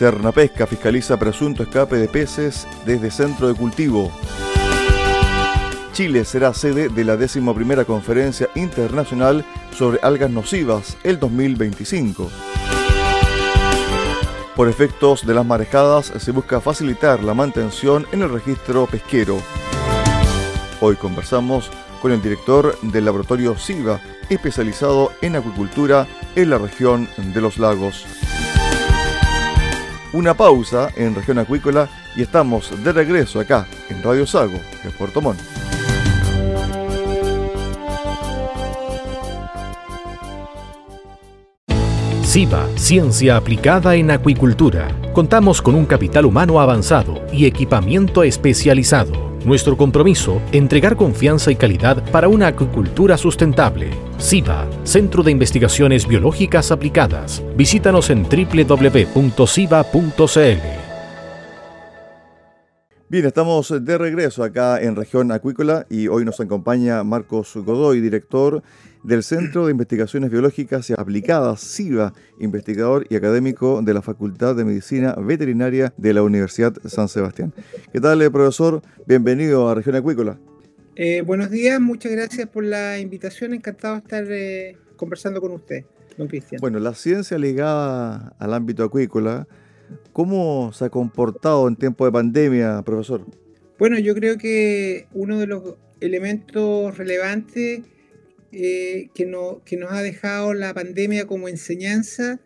Pesca fiscaliza presunto escape de peces desde centro de cultivo. Chile será sede de la 11 Conferencia Internacional sobre Algas Nocivas el 2025. Por efectos de las marejadas se busca facilitar la mantención en el registro pesquero. Hoy conversamos con el director del laboratorio SIVA, especializado en acuicultura en la región de los lagos una pausa en región acuícola y estamos de regreso acá en Radio Sago, de Puerto Montt. SIVA, Ciencia Aplicada en Acuicultura. Contamos con un capital humano avanzado y equipamiento especializado nuestro compromiso, entregar confianza y calidad para una acuicultura sustentable. SIVA, Centro de Investigaciones Biológicas Aplicadas. Visítanos en www.siva.cl. Bien, estamos de regreso acá en región acuícola y hoy nos acompaña Marcos Godoy, director del Centro de Investigaciones Biológicas Aplicadas, SIVA, investigador y académico de la Facultad de Medicina Veterinaria de la Universidad San Sebastián. ¿Qué tal, eh, profesor? Bienvenido a Región Acuícola. Eh, buenos días, muchas gracias por la invitación. Encantado de estar eh, conversando con usted, don Cristian. Bueno, la ciencia ligada al ámbito acuícola, ¿cómo se ha comportado en tiempo de pandemia, profesor? Bueno, yo creo que uno de los elementos relevantes eh, que, no, que nos ha dejado la pandemia como enseñanza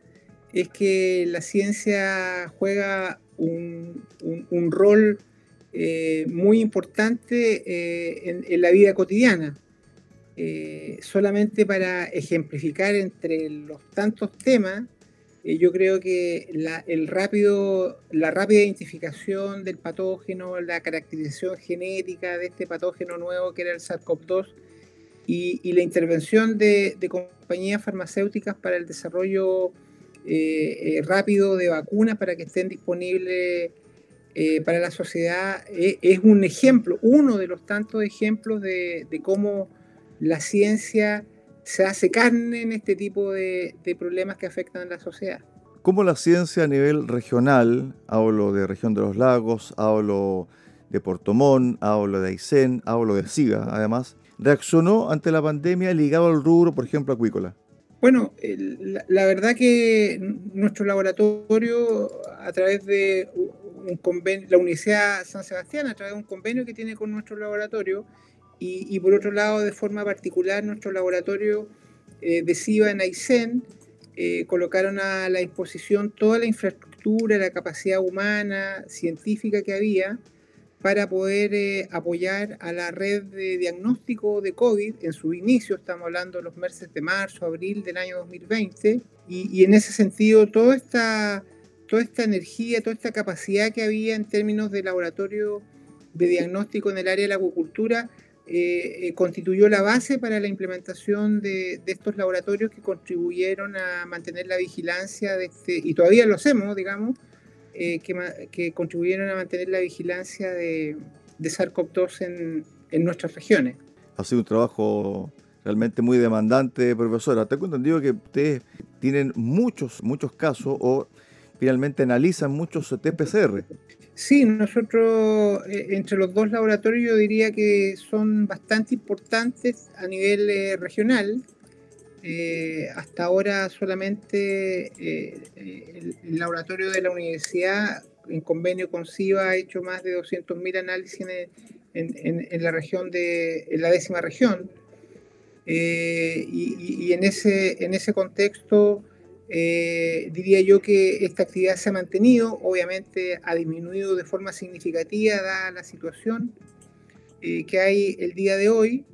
es que la ciencia juega un, rol eh, muy importante eh, en, la vida cotidiana. solamente para ejemplificar entre los tantos temas, yo creo que la, el rápido, la rápida identificación del patógeno, la caracterización genética de este patógeno nuevo que era el SARS-CoV-2, y, la intervención de, compañías farmacéuticas para el desarrollo eh, eh, rápido de vacunas para que estén disponibles eh, para la sociedad es un ejemplo, uno de los tantos ejemplos de, cómo la ciencia se hace carne en este tipo de, problemas que afectan a la sociedad. ¿Cómo la ciencia a nivel regional, hablo de región de los lagos, hablo de Portomón, hablo de Aysén, hablo de Siga, además, reaccionó ante la pandemia ligado al rubro, por ejemplo, acuícola? Bueno, la, verdad que nuestro laboratorio, a través de un convenio, la Universidad San Sebastián, a través de un convenio que tiene con nuestro laboratorio, y, por otro lado, de forma particular, nuestro laboratorio eh, de SIVA en Aysén, eh, colocaron a la disposición toda la infraestructura, la capacidad humana, científica que había, para poder eh, apoyar a la red de diagnóstico de COVID. En su inicio, estamos hablando de los meses de marzo, abril del año 2020, y, en ese sentido toda esta, toda esta energía, toda esta capacidad que había en términos de laboratorio de diagnóstico en el área de la acuicultura eh, eh, constituyó la base para la implementación de, de, estos laboratorios que contribuyeron a mantener la vigilancia de este, y todavía lo hacemos, digamos, eh, que, contribuyeron a mantener la vigilancia de, de SARS-CoV-2 en, en, nuestras regiones. Ha sido un trabajo realmente muy demandante, profesora. Tengo entendido que ustedes tienen muchos, muchos casos o finalmente analizan muchos TPCR. Sí, nosotros eh, entre los dos laboratorios yo diría que son bastante importantes a nivel eh, regional. Eh, hasta ahora solamente eh, el, laboratorio de la universidad, en convenio con SIVA, ha hecho más de 200.000 análisis en, la región de, en la décima región. Eh, y, en, ese, en ese contexto, diría yo que esta actividad se ha mantenido, obviamente ha disminuido de forma significativa dada la situación que hay el día de hoy,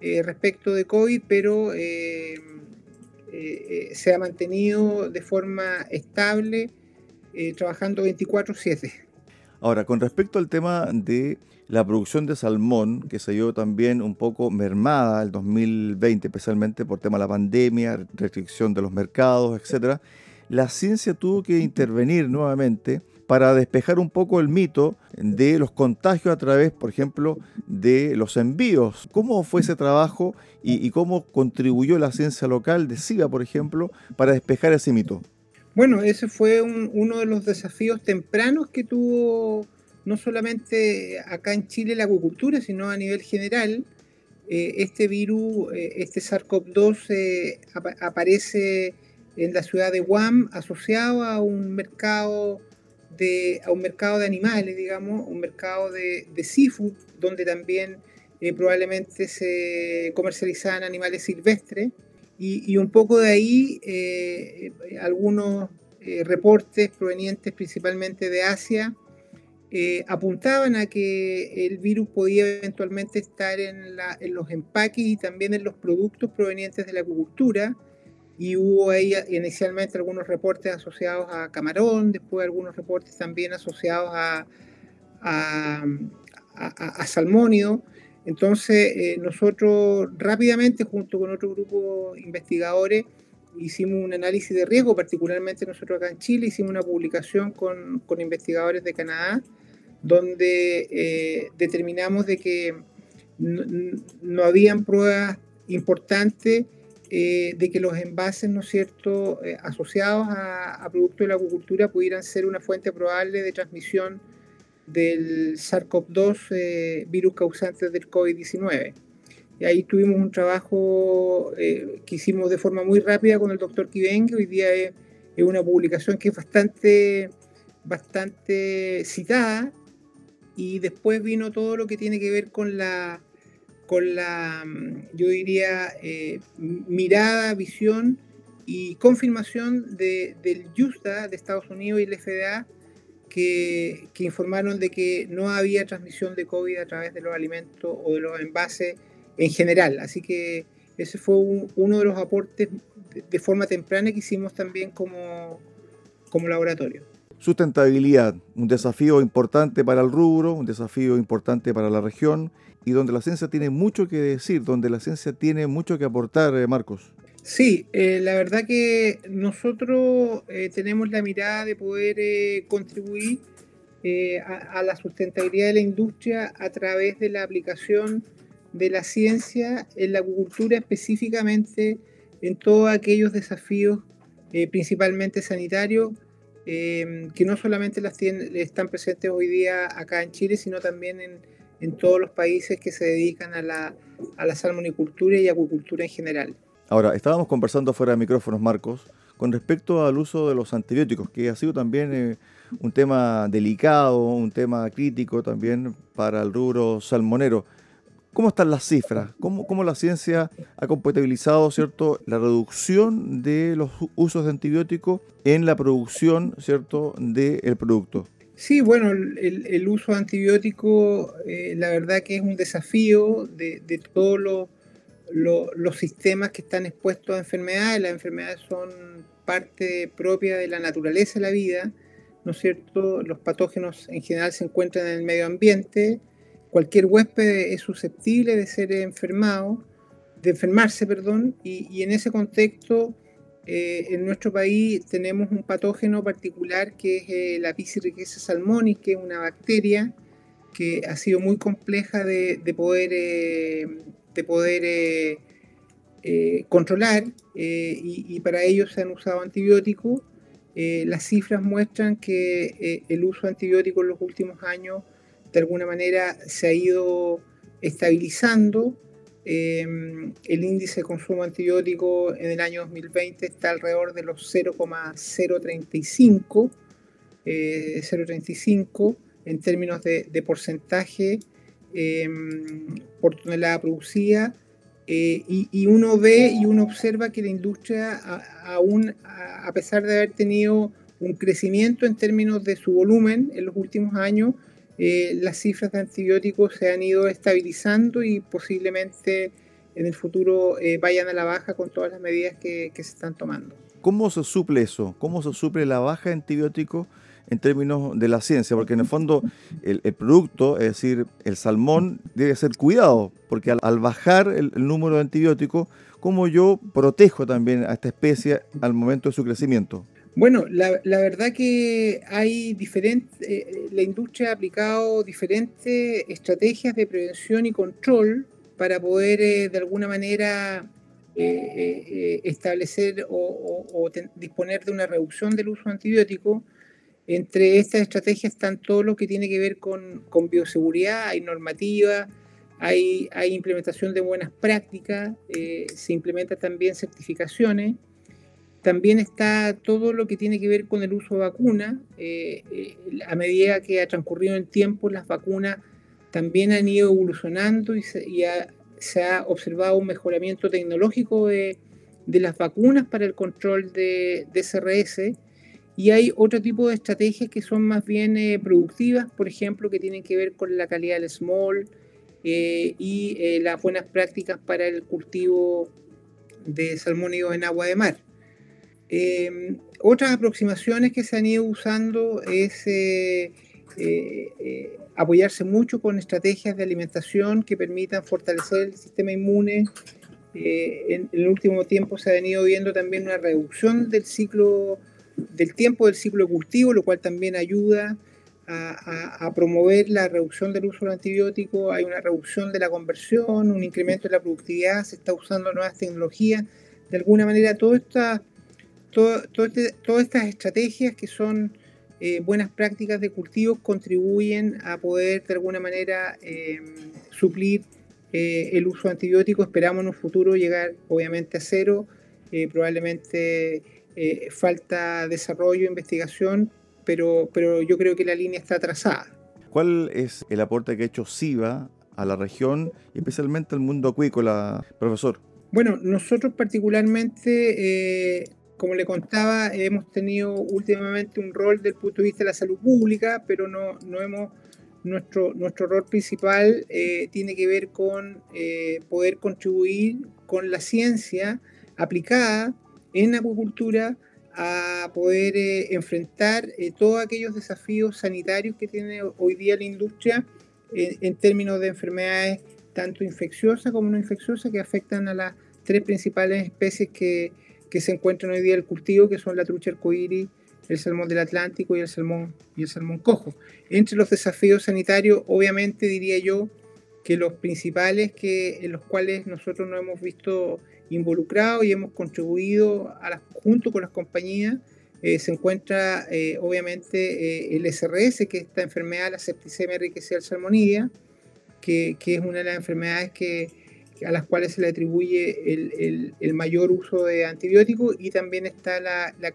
eh, respecto de COVID, pero eh, se ha mantenido de forma estable, trabajando 24/7. Ahora, con respecto al tema de la producción de salmón, que se vio también un poco mermada el 2020, especialmente por tema de la pandemia, restricción de los mercados, etcétera, la ciencia tuvo que intervenir nuevamente para despejar un poco el mito de los contagios a través, por ejemplo, de los envíos. ¿Cómo fue ese trabajo y, cómo contribuyó la ciencia local de SIGA, por ejemplo, para despejar ese mito? Bueno, ese fue uno de los desafíos tempranos que tuvo no solamente acá en Chile la acuicultura, sino a nivel general. Eh, este virus, eh, este SARS-CoV-2, eh, aparece en la ciudad de Guam asociado a un mercado a un mercado de animales, digamos, un mercado de, seafood, donde también probablemente se comercializaban animales silvestres. Y, un poco de ahí algunos reportes provenientes principalmente de Asia eh, apuntaban a que el virus podía eventualmente estar en, los empaques y también en los productos provenientes de la agricultura. Y hubo ahí inicialmente algunos reportes asociados a camarón, después algunos reportes también asociados a, a, salmónido. Entonces, eh, nosotros rápidamente, junto con otro grupo de investigadores, hicimos un análisis de riesgo, particularmente nosotros acá en Chile, hicimos una publicación con, con investigadores de Canadá, donde eh, determinamos de que no, habían pruebas importantes eh, de que los envases, ¿no es cierto?, eh, asociados a, productos de la acuicultura pudieran ser una fuente probable de transmisión del SARS-CoV-2, virus causante del COVID-19. Y ahí tuvimos un trabajo que hicimos de forma muy rápida con el doctor Kibengue. Hoy día es, es, una publicación que es bastante, bastante citada y después vino todo lo que tiene que ver con la, con la yo diría, eh, mirada, visión y confirmación de, del JUSTA de Estados Unidos y el FDA que, que, informaron de que no había transmisión de COVID a través de los alimentos o de los envases en general. Así que ese fue uno de los aportes de, de, forma temprana que hicimos también como, como laboratorio. Sustentabilidad, un desafío importante para el rubro, un desafío importante para la región y donde la ciencia tiene mucho que decir, donde la ciencia tiene mucho que aportar, eh, Marcos. Sí, eh, la verdad que nosotros eh, tenemos la mirada de poder contribuir a, a, la sustentabilidad de la industria a través de la aplicación de la ciencia en la agricultura específicamente en todos aquellos desafíos principalmente sanitarios que no solamente las tienen, están presentes hoy día acá en Chile, sino también en, en todos los países que se dedican a la, a salmonicultura y acuicultura en general. Ahora, estábamos conversando fuera de micrófonos, Marcos, con respecto al uso de los antibióticos, que ha sido también eh, un tema delicado, un tema crítico también para el rubro salmonero. ¿Cómo están las cifras? ¿Cómo, ¿Cómo, la ciencia ha compatibilizado ¿cierto? la reducción de los usos de antibióticos en la producción ¿cierto? del producto? Sí, bueno, el, el uso de antibióticos, eh, la verdad que es un desafío de, de todos los, los, sistemas que están expuestos a enfermedades. Las enfermedades son parte propia de la naturaleza de la vida, ¿no es cierto? Los patógenos en general se encuentran en el medio ambiente cualquier huésped es susceptible de ser enfermado, de enfermarse, perdón, y, en ese contexto, eh, en nuestro país tenemos un patógeno particular que es eh, la Piscirriqueza salmonis, que es una bacteria que ha sido muy compleja de, poder, de poder eh, controlar y, y, para ello se han usado antibióticos. las cifras muestran que el uso de antibióticos en los últimos años de alguna manera se ha ido estabilizando. Em, el índice de consumo antibiótico en el año 2020 está alrededor de los 0,035, 0,35 eh, en términos de, porcentaje em, por tonelada producida. Eh, y, uno ve y uno observa que la industria, aún a pesar de haber tenido un crecimiento en términos de su volumen en los últimos años, eh, las cifras de antibióticos se han ido estabilizando y posiblemente en el futuro vayan a la baja con todas las medidas que, que se están tomando. ¿Cómo se suple eso? ¿Cómo se suple la baja de antibióticos en términos de la ciencia? Porque en el fondo el, producto, es decir, el salmón, debe ser cuidado, porque al, bajar el, número de antibióticos, ¿cómo yo protejo también a esta especie al momento de su crecimiento? Bueno, la, verdad que hay diferentes, eh, la industria ha aplicado diferentes estrategias de prevención y control para poder eh, de alguna manera eh, establecer o, disponer de una reducción del uso antibiótico. Entre estas estrategias están todo lo que tiene que ver con, bioseguridad, hay normativa, hay, hay, implementación de buenas prácticas, se implementan también certificaciones. También está todo lo que tiene que ver con el uso de vacunas. a medida que ha transcurrido el tiempo, las vacunas también han ido evolucionando y, se, ha, se ha observado un mejoramiento tecnológico de, las vacunas para el control de, de, y hay otro tipo de estrategias que son más bien eh, productivas, por ejemplo, que tienen que ver con la calidad del small eh, y eh, las buenas prácticas para el cultivo de salmónidos en agua de mar. Em, otras aproximaciones que se han ido usando es apoyarse mucho con estrategias de alimentación que permitan fortalecer el sistema inmune. Eh, en, el último tiempo se ha venido viendo también una reducción del ciclo, del tiempo del ciclo de cultivo, lo cual también ayuda a, promover la reducción del uso del antibiótico. Hay una reducción de la conversión, un incremento de la productividad, se está usando nuevas tecnologías. De alguna manera, todo esta, todo, este, todas estas estrategias que son eh, buenas prácticas de cultivos contribuyen a poder de alguna manera em, suplir eh, el uso de antibióticos. Esperamos en un futuro llegar obviamente a cero. Eh, probablemente falta desarrollo, investigación, pero, pero yo creo que la línea está trazada. ¿Cuál es el aporte que ha hecho SIVA a la región y especialmente al mundo acuícola, profesor? Bueno, nosotros particularmente como le contaba, hemos tenido últimamente un rol desde el punto de vista de la salud pública, pero no, no hemos, nuestro, nuestro rol principal eh, tiene que ver con eh, poder contribuir con la ciencia aplicada en acuicultura a poder eh, enfrentar todos aquellos desafíos sanitarios que tiene hoy día la industria en términos de enfermedades tanto infecciosas como no infecciosas que afectan a las tres principales especies que, que se encuentran hoy día el cultivo, que son la trucha arcoíris, el salmón del Atlántico y el salmón, y el salmón cojo. Entre los desafíos sanitarios, obviamente diría yo que los principales que, en los cuales nosotros nos hemos visto involucrados y hemos contribuido a junto con las compañías, eh, se encuentra eh, obviamente eh, el SRS, que es esta enfermedad, la septicemia enriquecida salmonidia, que, que es una de las enfermedades que, a las cuales se le atribuye el, el, mayor uso de antibióticos y también está la, la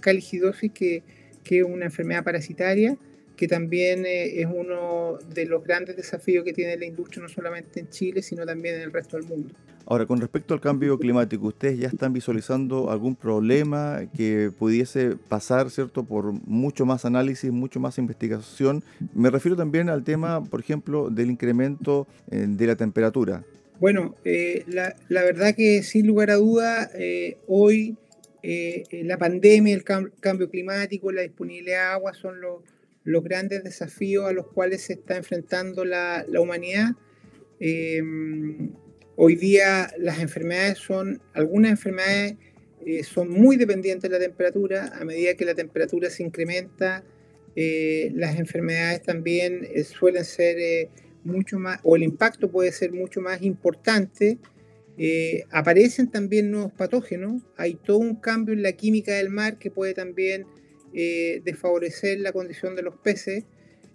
caligidosis, que, que, es una enfermedad parasitaria, que también eh, es uno de los grandes desafíos que tiene la industria, no solamente en Chile, sino también en el resto del mundo. Ahora, con respecto al cambio climático, ¿ustedes ya están visualizando algún problema que pudiese pasar, ¿cierto?, por mucho más análisis, mucho más investigación. Me refiero también al tema, por ejemplo, del incremento eh, de la temperatura. Bueno, eh, la, verdad que sin lugar a duda, eh, hoy eh, la pandemia, el cambio climático, la disponibilidad de agua son los, grandes desafíos a los cuales se está enfrentando la, humanidad. hoy día las enfermedades son, algunas enfermedades son muy dependientes de la temperatura. A medida que la temperatura se incrementa, las enfermedades también suelen ser mucho más, o el impacto puede ser mucho más importante, eh, aparecen también nuevos patógenos, hay todo un cambio en la química del mar que puede también eh, desfavorecer la condición de los peces.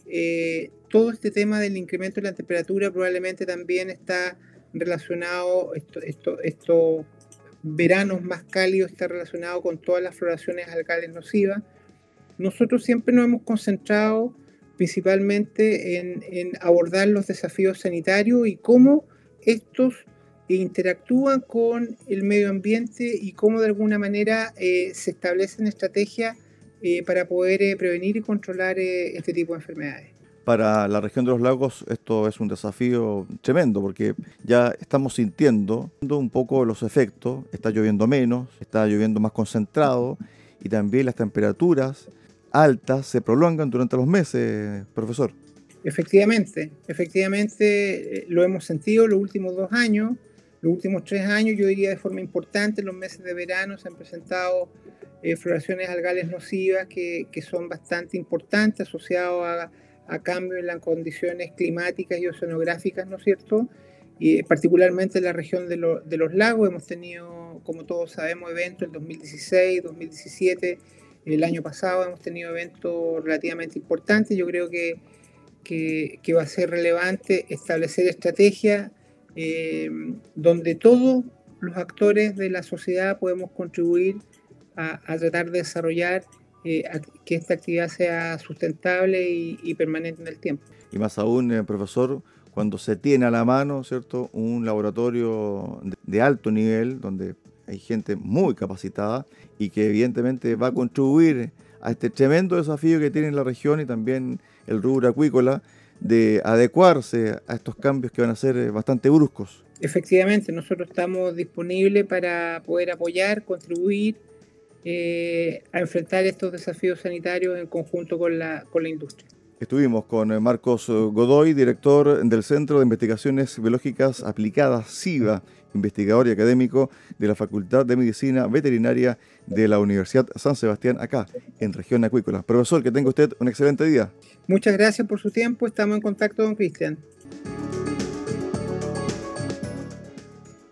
Eh, todo este tema del incremento de la temperatura probablemente también está relacionado, estos veranos más cálidos está relacionado con todas las floraciones alcales nocivas. Nosotros siempre nos hemos concentrado principalmente en, abordar los desafíos sanitarios y cómo estos interactúan con el medio ambiente y cómo de alguna manera eh, se establecen estrategias eh, para poder eh, prevenir y controlar este tipo de enfermedades. para la región de los lagos esto es un desafío tremendo porque ya estamos sintiendo un poco los efectos, está lloviendo menos, está lloviendo más concentrado y también las temperaturas altas se prolongan durante los meses, profesor. Efectivamente, efectivamente eh, lo hemos sentido los últimos dos años, los últimos tres años, yo diría de forma importante, los meses de verano se han presentado eh, floraciones algales nocivas que, que son bastante importantes asociadas a a cambio en las condiciones climáticas y oceanográficas, ¿no es cierto? Y eh, particularmente en la región de, los lagos hemos tenido, como todos sabemos, eventos en 2016, 2017, el año pasado hemos tenido eventos relativamente importantes. Yo creo que, que, va a ser relevante establecer estrategias eh, donde todos los actores de la sociedad podemos contribuir a, tratar de desarrollar eh, que esta actividad sea sustentable y, permanente en el tiempo. Y más aún, eh, profesor, cuando se tiene a la mano, ¿cierto?, un laboratorio de, alto nivel, donde hay gente muy capacitada y que evidentemente va a contribuir a este tremendo desafío que tiene la región y también el rubro acuícola de adecuarse a estos cambios que van a ser eh, bastante bruscos. Efectivamente, nosotros estamos disponibles para poder apoyar, contribuir eh, a enfrentar estos desafíos sanitarios en conjunto con la, con la industria. Estuvimos con eh, Marcos Godoy, director del Centro de Investigaciones Biológicas Aplicadas, SIVA, investigador y académico de la Facultad de Medicina Veterinaria de la Universidad San Sebastián, acá, en región acuícola. Profesor, que tenga usted un excelente día. Muchas gracias por su tiempo. Estamos en contacto, don Cristian.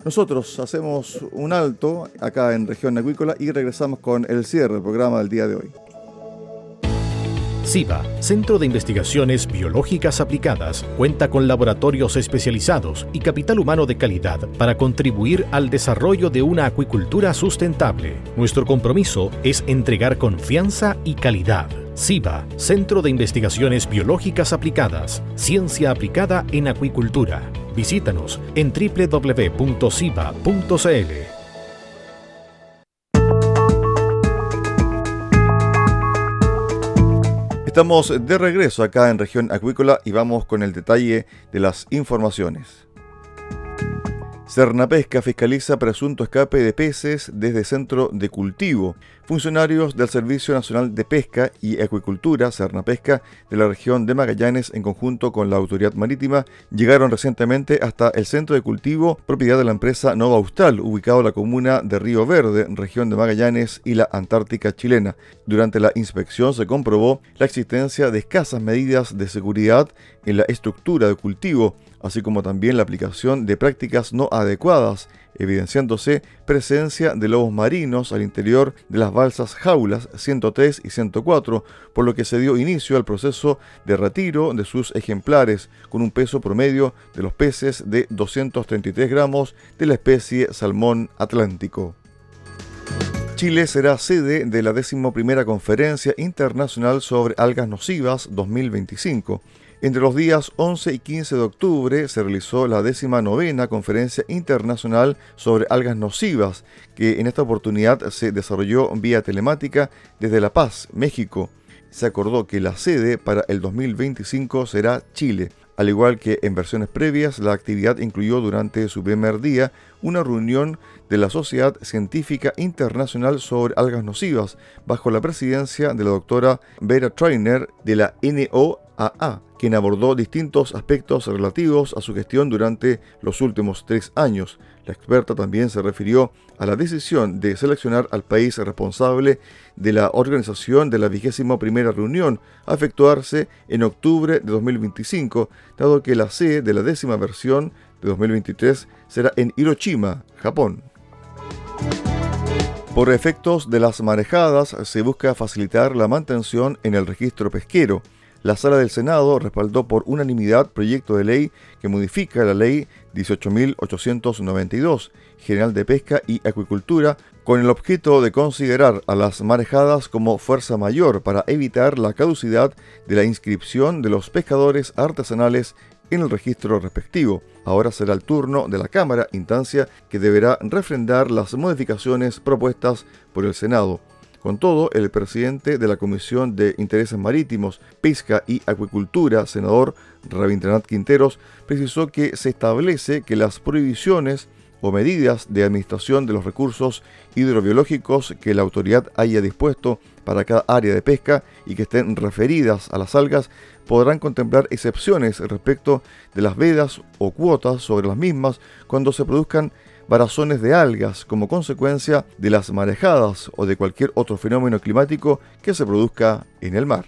Nosotros hacemos un alto acá en región acuícola y regresamos con el cierre del programa del día de hoy. CIBA, Centro de Investigaciones Biológicas Aplicadas, cuenta con laboratorios especializados y capital humano de calidad para contribuir al desarrollo de una acuicultura sustentable. Nuestro compromiso es entregar confianza y calidad. CIBA, Centro de Investigaciones Biológicas Aplicadas, Ciencia aplicada en acuicultura. Visítanos en www.siba.cl. Estamos de regreso acá en región acuícola y vamos con el detalle de las informaciones. Cernapesca fiscaliza presunto escape de peces desde centro de cultivo. Funcionarios del Servicio Nacional de Pesca y Acuicultura, Cernapesca, de la región de Magallanes, en conjunto con la Autoridad Marítima, llegaron recientemente hasta el centro de cultivo, propiedad de la empresa Nova Austral, ubicado en la comuna de Río Verde, región de Magallanes y la Antártica chilena. Durante la inspección se comprobó la existencia de escasas medidas de seguridad en la estructura de cultivo, así como también la aplicación de prácticas no adecuadas, evidenciándose presencia de lobos marinos al interior de las balsas jaulas 103 y 104, por lo que se dio inicio al proceso de retiro de sus ejemplares, con un peso promedio de los peces de 233 gramos de la especie salmón atlántico. Chile será sede de la 11 Conferencia Internacional sobre Algas Nocivas 2025. Entre los días 11 y 15 de octubre se realizó la décima novena Conferencia Internacional sobre Algas Nocivas, que en esta oportunidad se desarrolló vía telemática desde La Paz, México. Se acordó que la sede para el 2025 será Chile. Al igual que en versiones previas, la actividad incluyó durante su primer día una reunión de la Sociedad Científica Internacional sobre Algas Nocivas, bajo la presidencia de la doctora Vera Trainer de la NOAA, quien abordó distintos aspectos relativos a su gestión durante los últimos tres años. La experta también se refirió a la decisión de seleccionar al país responsable de la organización de la vigésima primera reunión a efectuarse en octubre de 2025, dado que la sede de la décima versión de 2023 será en Hiroshima, Japón. Por efectos de las marejadas se busca facilitar la mantención en el registro pesquero la Sala del Senado respaldó por unanimidad proyecto de ley que modifica la Ley 18.892, General de Pesca y Acuicultura, con el objeto de considerar a las marejadas como fuerza mayor para evitar la caducidad de la inscripción de los pescadores artesanales en el registro respectivo. Ahora será el turno de la Cámara, instancia que deberá refrendar las modificaciones propuestas por el Senado. Con todo, el presidente de la Comisión de Intereses Marítimos, Pesca y Acuicultura, senador Rabindranath Quinteros, precisó que se establece que las prohibiciones o medidas de administración de los recursos hidrobiológicos que la autoridad haya dispuesto para cada área de pesca y que estén referidas a las algas podrán contemplar excepciones respecto de las vedas o cuotas sobre las mismas cuando se produzcan varazones de algas como consecuencia de las marejadas o de cualquier otro fenómeno climático que se produzca en el mar.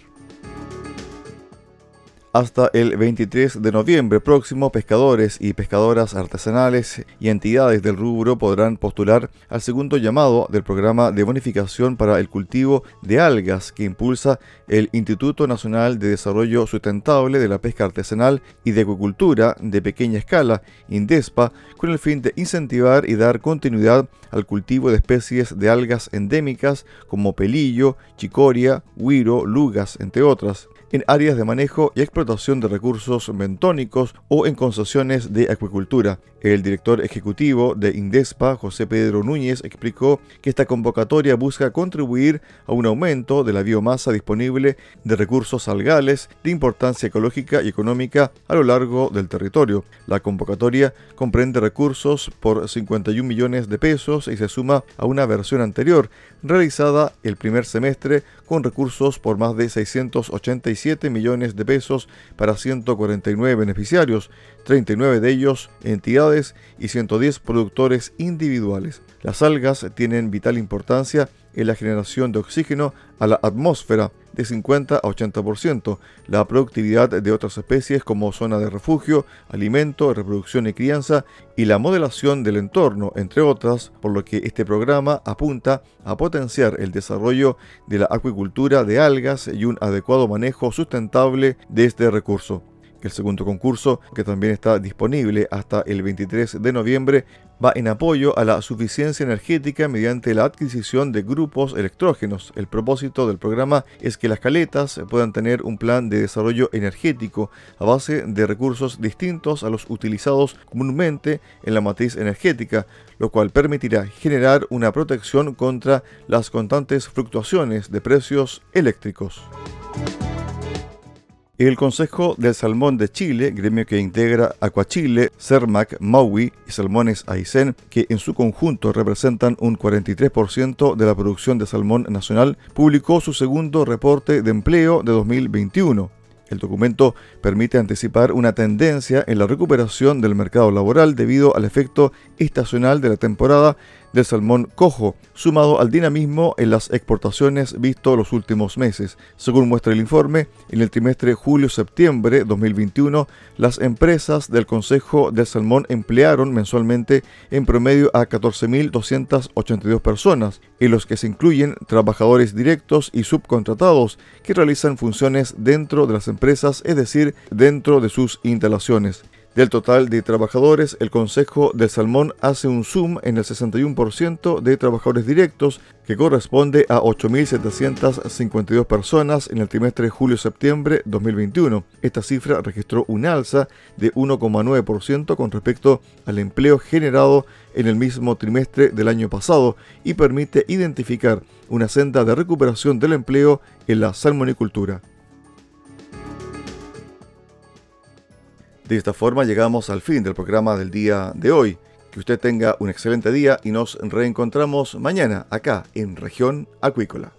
Hasta el 23 de noviembre próximo, pescadores y pescadoras artesanales y entidades del rubro podrán postular al segundo llamado del programa de bonificación para el cultivo de algas que impulsa el Instituto Nacional de Desarrollo Sustentable de la Pesca Artesanal y de Acuicultura de Pequeña Escala, INDESPA, con el fin de incentivar y dar continuidad al cultivo de especies de algas endémicas como pelillo, chicoria, huiro, lugas, entre otras en áreas de manejo y explotación de recursos bentónicos o en concesiones de acuicultura. El director ejecutivo de Indespa, José Pedro Núñez, explicó que esta convocatoria busca contribuir a un aumento de la biomasa disponible de recursos algales de importancia ecológica y económica a lo largo del territorio. La convocatoria comprende recursos por 51 millones de pesos y se suma a una versión anterior realizada el primer semestre con recursos por más de 687 millones de pesos para 149 beneficiarios, 39 de ellos entidades y 110 productores individuales. Las algas tienen vital importancia en la generación de oxígeno a la atmósfera de 50 a 80%, la productividad de otras especies como zona de refugio, alimento, reproducción y crianza y la modelación del entorno, entre otras, por lo que este programa apunta a potenciar el desarrollo de la acuicultura de algas y un adecuado manejo sustentable de este recurso. El segundo concurso, que también está disponible hasta el 23 de noviembre, va en apoyo a la suficiencia energética mediante la adquisición de grupos electrógenos. El propósito del programa es que las caletas puedan tener un plan de desarrollo energético a base de recursos distintos a los utilizados comúnmente en la matriz energética, lo cual permitirá generar una protección contra las constantes fluctuaciones de precios eléctricos. El Consejo del Salmón de Chile, gremio que integra Aquachile, Cermac, Maui y Salmones Aysén, que en su conjunto representan un 43% de la producción de salmón nacional, publicó su segundo reporte de empleo de 2021. El documento permite anticipar una tendencia en la recuperación del mercado laboral debido al efecto estacional de la temporada del salmón cojo, sumado al dinamismo en las exportaciones visto los últimos meses. Según muestra el informe, en el trimestre julio-septiembre 2021, las empresas del Consejo del Salmón emplearon mensualmente en promedio a 14.282 personas, en los que se incluyen trabajadores directos y subcontratados que realizan funciones dentro de las empresas, es decir, dentro de sus instalaciones. Del total de trabajadores, el Consejo del Salmón hace un zoom en el 61% de trabajadores directos, que corresponde a 8.752 personas en el trimestre julio-septiembre 2021. Esta cifra registró un alza de 1,9% con respecto al empleo generado en el mismo trimestre del año pasado y permite identificar una senda de recuperación del empleo en la salmonicultura. De esta forma llegamos al fin del programa del día de hoy. Que usted tenga un excelente día y nos reencontramos mañana acá en región acuícola.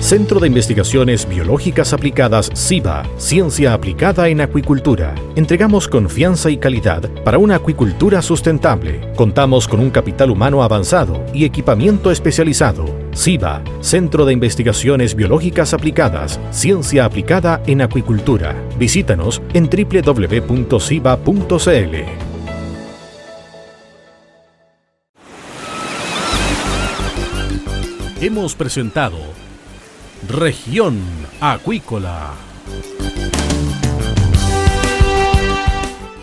Centro de Investigaciones Biológicas Aplicadas CIBA, Ciencia Aplicada en Acuicultura. Entregamos confianza y calidad para una acuicultura sustentable. Contamos con un capital humano avanzado y equipamiento especializado. CIBA, Centro de Investigaciones Biológicas Aplicadas, Ciencia Aplicada en Acuicultura. Visítanos en www.ciba.cl. Hemos presentado Región Acuícola.